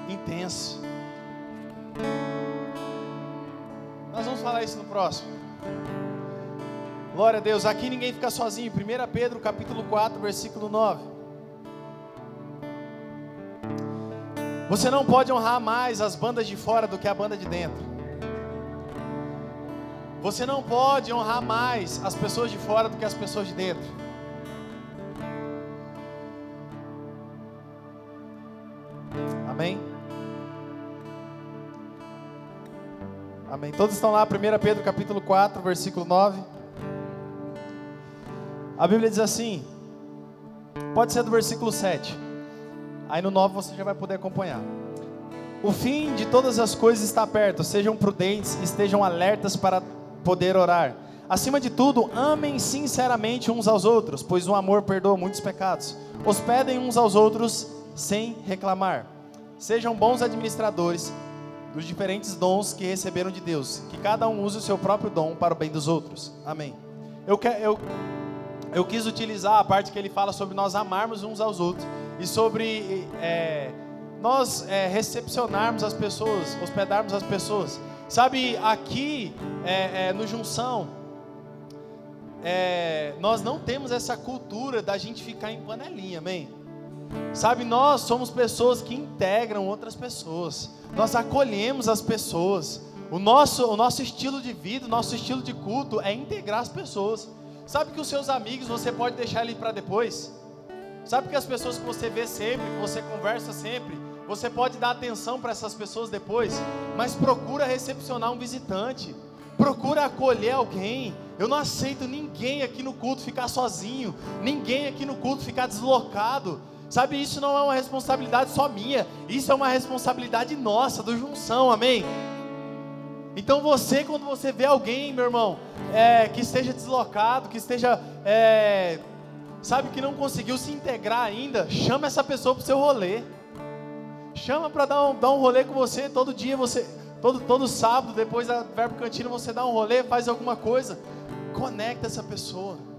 intenso. Nós vamos falar isso no próximo. Glória a Deus. Aqui ninguém fica sozinho. 1 Pedro capítulo 4, versículo 9. Você não pode honrar mais as bandas de fora do que a banda de dentro. Você não pode honrar mais as pessoas de fora do que as pessoas de dentro. Amém. Todos estão lá, 1 Pedro capítulo 4, versículo 9. A Bíblia diz assim, pode ser do versículo 7. Aí no 9 você já vai poder acompanhar. O fim de todas as coisas está perto. Sejam prudentes, estejam alertas para poder orar. Acima de tudo, amem sinceramente uns aos outros, pois o amor perdoa muitos pecados. Hospedem uns aos outros sem reclamar. Sejam bons administradores dos diferentes dons que receberam de Deus. Que cada um use o seu próprio dom para o bem dos outros. Amém. Eu, eu eu quis utilizar a parte que ele fala sobre nós amarmos uns aos outros e sobre é, nós é, recepcionarmos as pessoas, hospedarmos as pessoas. Sabe, aqui é, é no Junção, é, nós não temos essa cultura da gente ficar em panelinha, amém? Sabe, nós somos pessoas que integram outras pessoas, nós acolhemos as pessoas. O nosso, o nosso estilo de vida, o nosso estilo de culto é integrar as pessoas. Sabe que os seus amigos você pode deixar ali para depois? Sabe que as pessoas que você vê sempre, que você conversa sempre, você pode dar atenção para essas pessoas depois, mas procura recepcionar um visitante, procura acolher alguém. Eu não aceito ninguém aqui no culto ficar sozinho, ninguém aqui no culto ficar deslocado. Sabe, isso não é uma responsabilidade só minha, isso é uma responsabilidade nossa, do Junção, amém? Então você, quando você vê alguém, meu irmão, é, que esteja deslocado, que esteja, é, sabe, que não conseguiu se integrar ainda, chama essa pessoa para o seu rolê. Chama para dar um, dar um rolê com você todo dia, você, todo, todo sábado, depois da Verbo Cantina, você dá um rolê, faz alguma coisa. Conecta essa pessoa.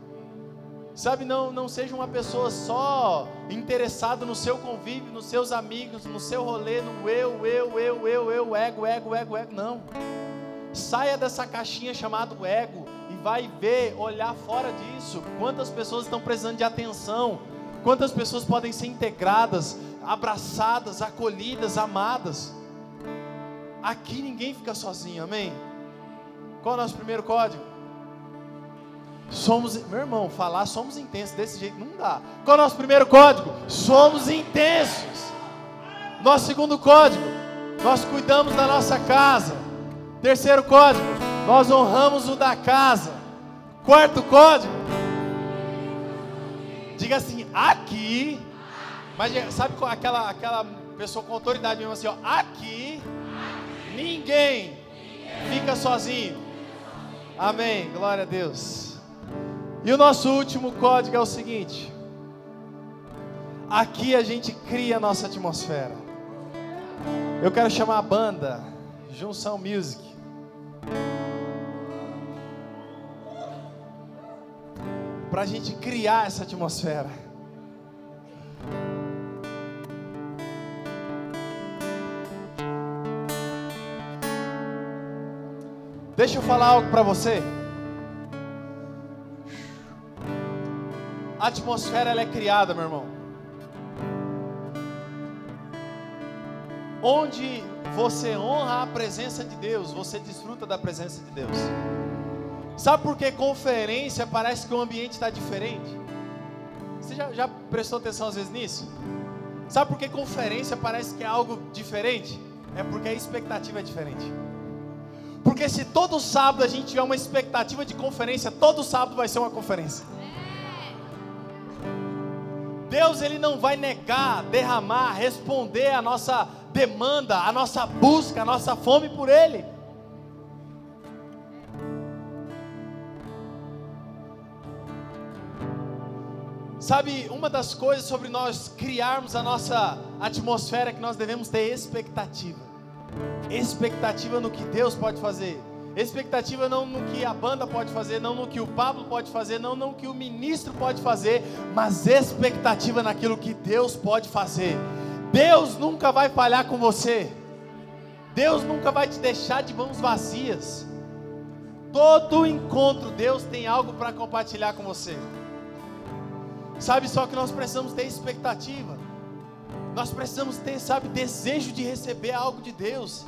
Sabe, não, não seja uma pessoa só interessada no seu convívio, nos seus amigos, no seu rolê, no eu, eu, eu, eu, eu, ego, ego, ego, ego. Não. Saia dessa caixinha chamada ego e vai ver, olhar fora disso. Quantas pessoas estão precisando de atenção? Quantas pessoas podem ser integradas, abraçadas, acolhidas, amadas? Aqui ninguém fica sozinho, amém? Qual é o nosso primeiro código? Somos, meu irmão, falar somos intensos desse jeito não dá. Qual é o nosso primeiro código? Somos intensos. Nosso segundo código, nós cuidamos da nossa casa. Terceiro código, nós honramos o da casa. Quarto código, diga assim, aqui. Mas sabe aquela, aquela pessoa com autoridade mesmo assim, ó, aqui ninguém fica sozinho. Amém. Glória a Deus. E o nosso último código é o seguinte: Aqui a gente cria a nossa atmosfera. Eu quero chamar a banda Junção Music. Para a gente criar essa atmosfera. Deixa eu falar algo para você. A atmosfera ela é criada, meu irmão. Onde você honra a presença de Deus, você desfruta da presença de Deus. Sabe por que conferência parece que o ambiente está diferente? Você já, já prestou atenção às vezes nisso? Sabe por que conferência parece que é algo diferente? É porque a expectativa é diferente. Porque se todo sábado a gente tiver uma expectativa de conferência, todo sábado vai ser uma conferência. Deus ele não vai negar, derramar, responder a nossa demanda, a nossa busca, a nossa fome por ele. Sabe, uma das coisas sobre nós criarmos a nossa atmosfera é que nós devemos ter expectativa. Expectativa no que Deus pode fazer. Expectativa não no que a banda pode fazer, não no que o Pablo pode fazer, não no que o ministro pode fazer, mas expectativa naquilo que Deus pode fazer. Deus nunca vai falhar com você. Deus nunca vai te deixar de mãos vazias. Todo encontro, Deus tem algo para compartilhar com você. Sabe só que nós precisamos ter expectativa. Nós precisamos ter, sabe, desejo de receber algo de Deus.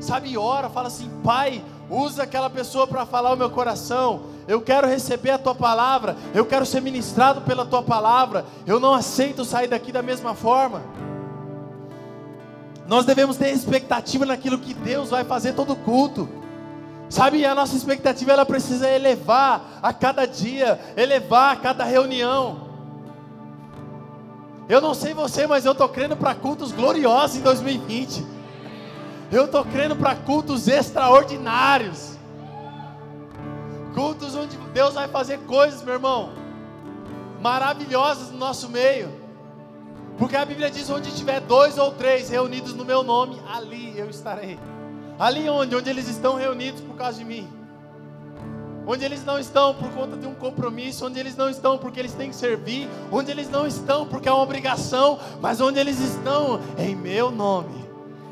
Sabe, ora, fala assim: Pai, usa aquela pessoa para falar o meu coração. Eu quero receber a tua palavra. Eu quero ser ministrado pela tua palavra. Eu não aceito sair daqui da mesma forma. Nós devemos ter expectativa naquilo que Deus vai fazer todo culto. Sabe, a nossa expectativa ela precisa elevar a cada dia, elevar a cada reunião. Eu não sei você, mas eu estou crendo para cultos gloriosos em 2020. Eu estou crendo para cultos extraordinários. Cultos onde Deus vai fazer coisas, meu irmão, maravilhosas no nosso meio. Porque a Bíblia diz: onde tiver dois ou três reunidos no meu nome, ali eu estarei. Ali onde? Onde eles estão reunidos por causa de mim onde eles não estão por conta de um compromisso, onde eles não estão porque eles têm que servir, onde eles não estão porque é uma obrigação, mas onde eles estão em meu nome.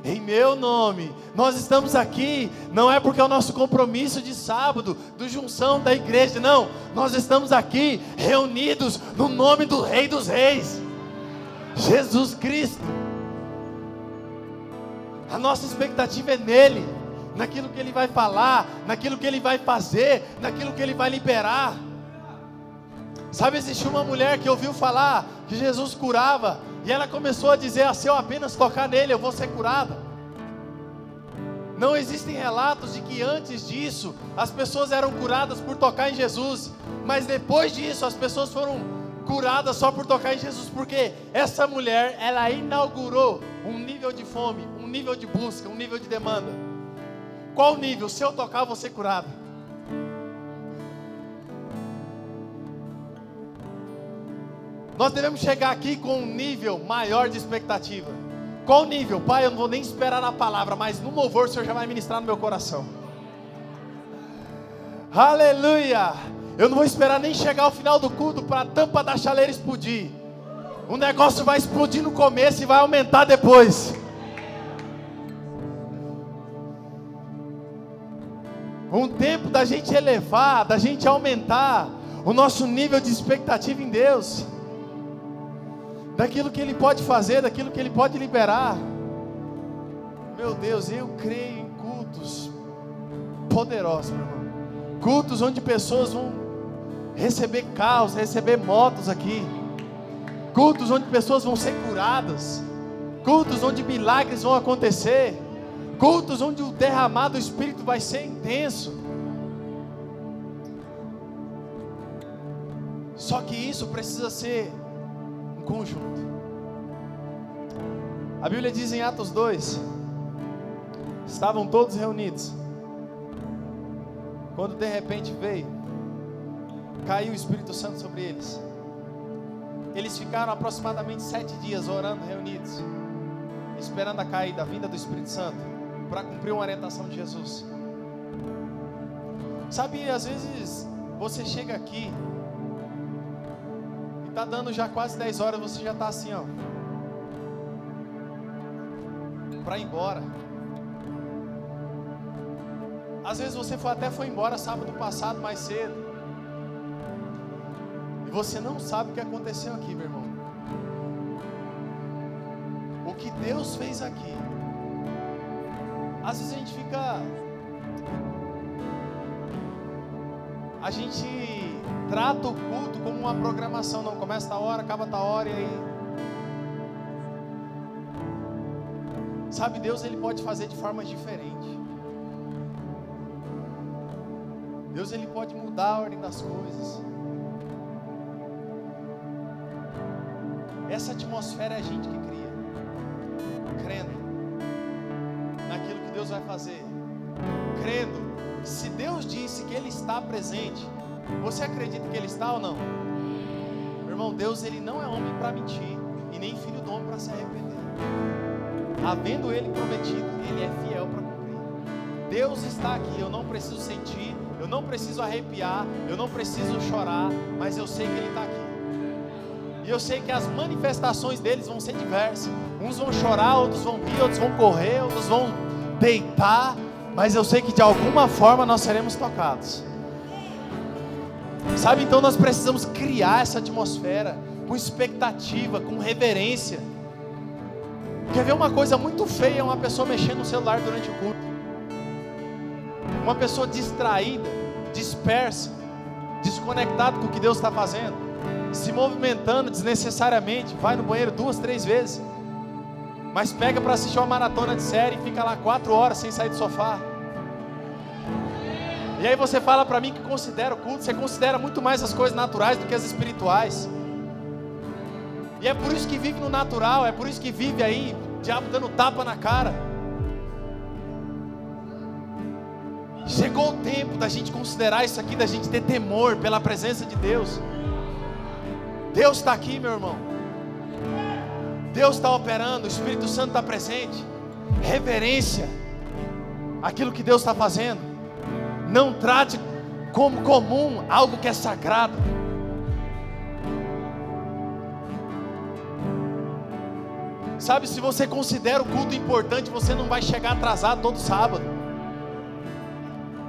Em meu nome, nós estamos aqui, não é porque é o nosso compromisso de sábado, do junção da igreja, não, nós estamos aqui reunidos no nome do Rei dos Reis, Jesus Cristo. A nossa expectativa é nele naquilo que Ele vai falar, naquilo que Ele vai fazer, naquilo que Ele vai liberar. Sabe, existiu uma mulher que ouviu falar que Jesus curava, e ela começou a dizer: ah, se eu apenas tocar nele, eu vou ser curada. Não existem relatos de que antes disso as pessoas eram curadas por tocar em Jesus, mas depois disso as pessoas foram curadas só por tocar em Jesus, porque essa mulher ela inaugurou um nível de fome, um nível de busca, um nível de demanda. Qual nível? Se eu tocar, vou ser curado. Nós devemos chegar aqui com um nível maior de expectativa. Qual nível? Pai, eu não vou nem esperar na palavra, mas no louvor o Senhor já vai ministrar no meu coração. Aleluia! Eu não vou esperar nem chegar ao final do culto para a tampa da chaleira explodir. O negócio vai explodir no começo e vai aumentar depois. um tempo da gente elevar, da gente aumentar o nosso nível de expectativa em Deus, daquilo que Ele pode fazer, daquilo que Ele pode liberar. Meu Deus, eu creio em cultos poderosos, meu irmão. Cultos onde pessoas vão receber carros, receber motos aqui. Cultos onde pessoas vão ser curadas. Cultos onde milagres vão acontecer cultos onde o derramado do Espírito vai ser intenso. Só que isso precisa ser conjunto. A Bíblia diz em Atos 2: estavam todos reunidos, quando de repente veio, caiu o Espírito Santo sobre eles, eles ficaram aproximadamente sete dias orando, reunidos, esperando a caída, a vinda do Espírito Santo, para cumprir uma orientação de Jesus. Sabe, às vezes você chega aqui está dando já quase 10 horas, você já está assim, ó, para ir embora. Às vezes você foi, até foi embora sábado passado mais cedo. E você não sabe o que aconteceu aqui, meu irmão. O que Deus fez aqui. Às vezes a gente fica. A gente trata o culto como uma programação. Não começa a hora, acaba a hora e aí. Sabe, Deus ele pode fazer de forma diferente. Deus ele pode mudar a ordem das coisas. Essa atmosfera é a gente que cria. Crendo naquilo que Deus vai fazer. Crendo. Se Deus disse que Ele está presente, você acredita que Ele está ou não? Meu irmão, Deus ele não é homem para mentir e nem filho do homem para se arrepender. Havendo Ele prometido, Ele é fiel para cumprir. Deus está aqui, eu não preciso sentir, eu não preciso arrepiar, eu não preciso chorar, mas eu sei que Ele está aqui. E eu sei que as manifestações deles vão ser diversas. Uns vão chorar, outros vão rir, outros vão correr, outros vão deitar. Mas eu sei que de alguma forma nós seremos tocados. Sabe, então nós precisamos criar essa atmosfera com expectativa, com reverência. Quer ver uma coisa muito feia? Uma pessoa mexendo no celular durante o culto. Uma pessoa distraída, dispersa, desconectada com o que Deus está fazendo, se movimentando desnecessariamente, vai no banheiro duas, três vezes, mas pega para assistir uma maratona de série e fica lá quatro horas sem sair do sofá. E aí você fala para mim que considera o culto, você considera muito mais as coisas naturais do que as espirituais. E é por isso que vive no natural, é por isso que vive aí, o diabo dando tapa na cara. Chegou o tempo da gente considerar isso aqui, da gente ter temor pela presença de Deus. Deus está aqui, meu irmão. Deus está operando, o Espírito Santo está presente. Reverência, aquilo que Deus está fazendo. Não trate como comum algo que é sagrado. Sabe, se você considera o culto importante, você não vai chegar atrasado todo sábado.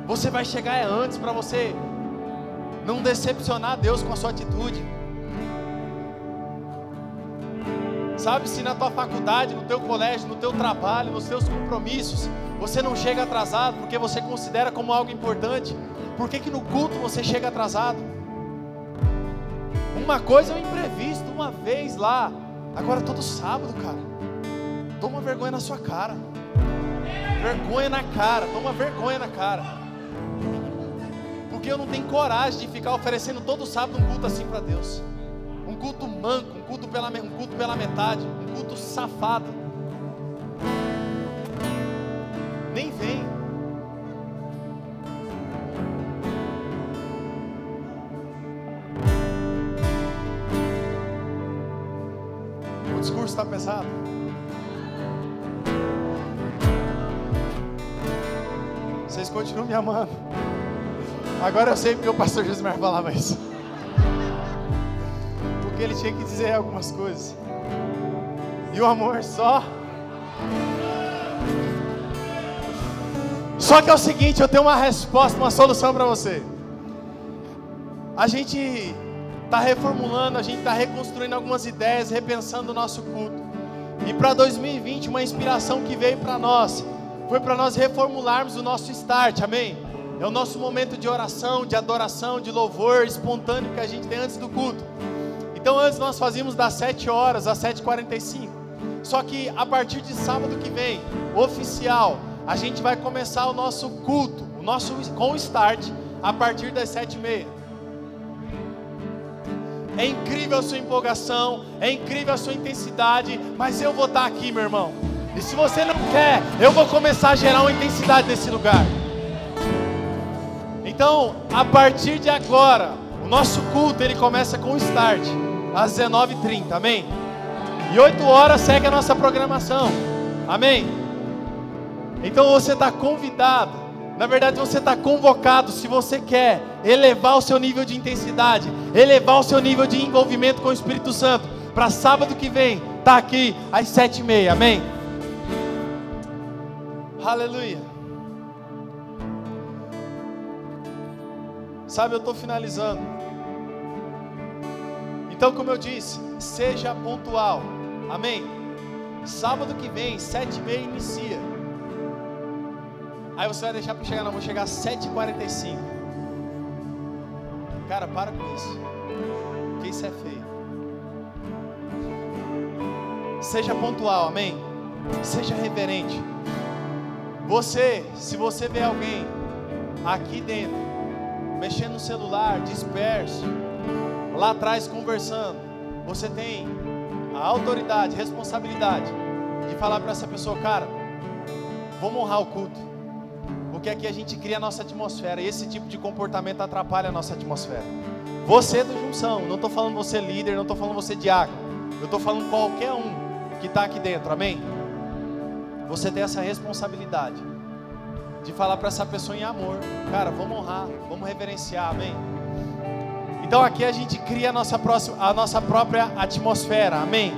Você vai chegar é antes para você não decepcionar Deus com a sua atitude. Sabe, se na tua faculdade, no teu colégio, no teu trabalho, nos teus compromissos, você não chega atrasado porque você considera como algo importante, por que, que no culto você chega atrasado? Uma coisa é o imprevisto, uma vez lá, agora todo sábado, cara, toma vergonha na sua cara, vergonha na cara, toma vergonha na cara porque eu não tenho coragem de ficar oferecendo todo sábado um culto assim para Deus. Um culto manco, um culto pela, um culto pela metade, um culto safado. Nem vem. O discurso está pesado. Vocês continuam me amando. Agora eu sei porque o pastor Josmar falava isso. Porque ele tinha que dizer algumas coisas. E o amor só. Só que é o seguinte, eu tenho uma resposta, uma solução para você. A gente está reformulando, a gente está reconstruindo algumas ideias, repensando o nosso culto. E para 2020, uma inspiração que veio para nós foi para nós reformularmos o nosso start, amém? É o nosso momento de oração, de adoração, de louvor espontâneo que a gente tem antes do culto. Então antes nós fazíamos das 7 horas às 7h45. Só que a partir de sábado que vem, oficial, a gente vai começar o nosso culto, o nosso com start, a partir das 7h30. É incrível a sua empolgação, é incrível a sua intensidade, mas eu vou estar aqui, meu irmão. E se você não quer, eu vou começar a gerar uma intensidade nesse lugar. Então, a partir de agora, o nosso culto ele começa com o start. Às 19h30, amém? E 8 horas segue a nossa programação, amém? Então você está convidado, na verdade você está convocado, se você quer elevar o seu nível de intensidade, elevar o seu nível de envolvimento com o Espírito Santo, para sábado que vem, tá aqui às sete e meia, amém? Aleluia. Sabe, eu estou finalizando. Então, como eu disse, seja pontual. Amém? Sábado que vem, sete e meia, inicia. Aí você vai deixar para chegar, não, vou chegar às sete e quarenta e cinco. Cara, para com isso. Porque isso é feio. Seja pontual, amém? Seja reverente. Você, se você vê alguém aqui dentro, mexendo no celular, disperso, lá atrás conversando, você tem a autoridade, responsabilidade de falar para essa pessoa, cara, vamos honrar o culto, porque aqui a gente cria a nossa atmosfera e esse tipo de comportamento atrapalha a nossa atmosfera. Você é do junção, não estou falando você líder, não estou falando você diácono, eu estou falando qualquer um que está aqui dentro, amém? Você tem essa responsabilidade de falar para essa pessoa em amor, cara, vamos honrar, vamos reverenciar, amém? Então aqui a gente cria a nossa, próxima, a nossa própria atmosfera, amém?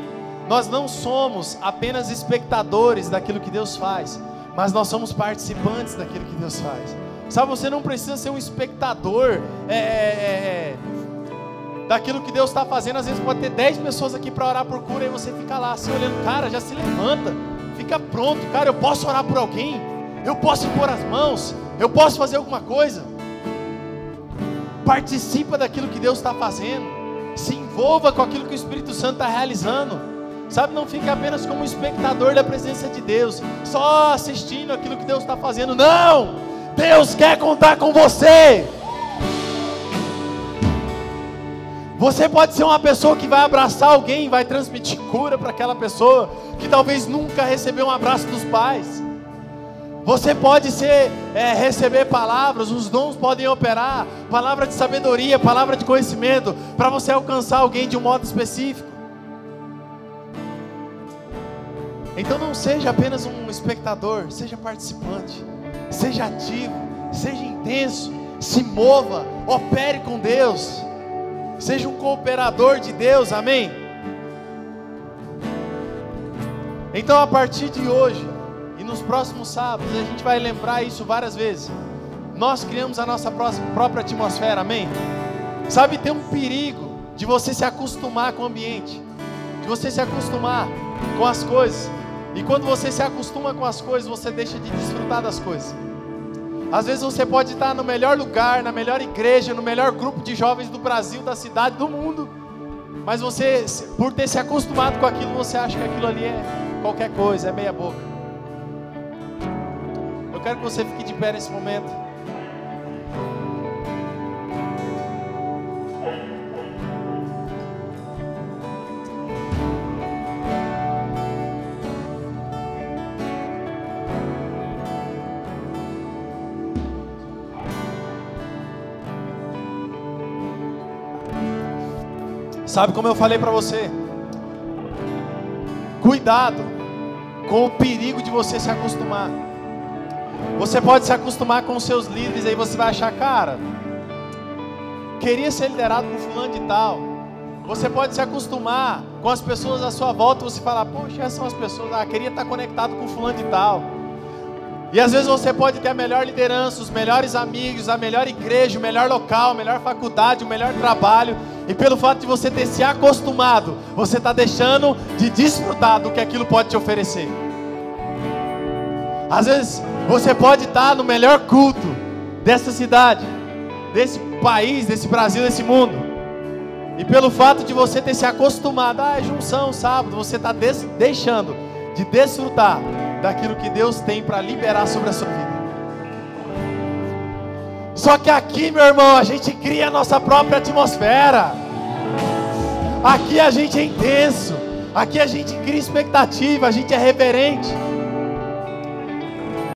Nós não somos apenas espectadores daquilo que Deus faz, mas nós somos participantes daquilo que Deus faz. Sabe, você não precisa ser um espectador é, é, é, é daquilo que Deus está fazendo. Às vezes pode ter 10 pessoas aqui para orar por cura e você fica lá assim olhando, cara, já se levanta, fica pronto, cara, eu posso orar por alguém, eu posso pôr as mãos, eu posso fazer alguma coisa participa daquilo que Deus está fazendo, se envolva com aquilo que o Espírito Santo está realizando. Sabe, não fique apenas como espectador da presença de Deus, só assistindo aquilo que Deus está fazendo. Não! Deus quer contar com você. Você pode ser uma pessoa que vai abraçar alguém, vai transmitir cura para aquela pessoa que talvez nunca recebeu um abraço dos pais. Você pode ser, é, receber palavras, os dons podem operar, palavra de sabedoria, palavra de conhecimento, para você alcançar alguém de um modo específico. Então não seja apenas um espectador, seja participante, seja ativo, seja intenso, se mova, opere com Deus, seja um cooperador de Deus, amém? Então a partir de hoje, nos próximos sábados a gente vai lembrar isso várias vezes. Nós criamos a nossa própria atmosfera, amém? Sabe, tem um perigo de você se acostumar com o ambiente, de você se acostumar com as coisas. E quando você se acostuma com as coisas, você deixa de desfrutar das coisas. Às vezes você pode estar no melhor lugar, na melhor igreja, no melhor grupo de jovens do Brasil, da cidade, do mundo. Mas você, por ter se acostumado com aquilo, você acha que aquilo ali é qualquer coisa, é meia boca quero que você fique de pé nesse momento. Sabe como eu falei para você? Cuidado com o perigo de você se acostumar. Você pode se acostumar com os seus líderes, aí você vai achar, cara, queria ser liderado por fulano de tal. Você pode se acostumar com as pessoas à sua volta, você falar, poxa, essas são as pessoas, ah, queria estar conectado com fulano de tal. E às vezes você pode ter a melhor liderança, os melhores amigos, a melhor igreja, o melhor local, a melhor faculdade, o melhor trabalho. E pelo fato de você ter se acostumado, você está deixando de desfrutar do que aquilo pode te oferecer. Às vezes você pode estar no melhor culto dessa cidade, desse país, desse Brasil, desse mundo. E pelo fato de você ter se acostumado, ah, é junção, sábado, você está deixando de desfrutar daquilo que Deus tem para liberar sobre a sua vida. Só que aqui, meu irmão, a gente cria a nossa própria atmosfera. Aqui a gente é intenso. Aqui a gente cria expectativa, a gente é reverente.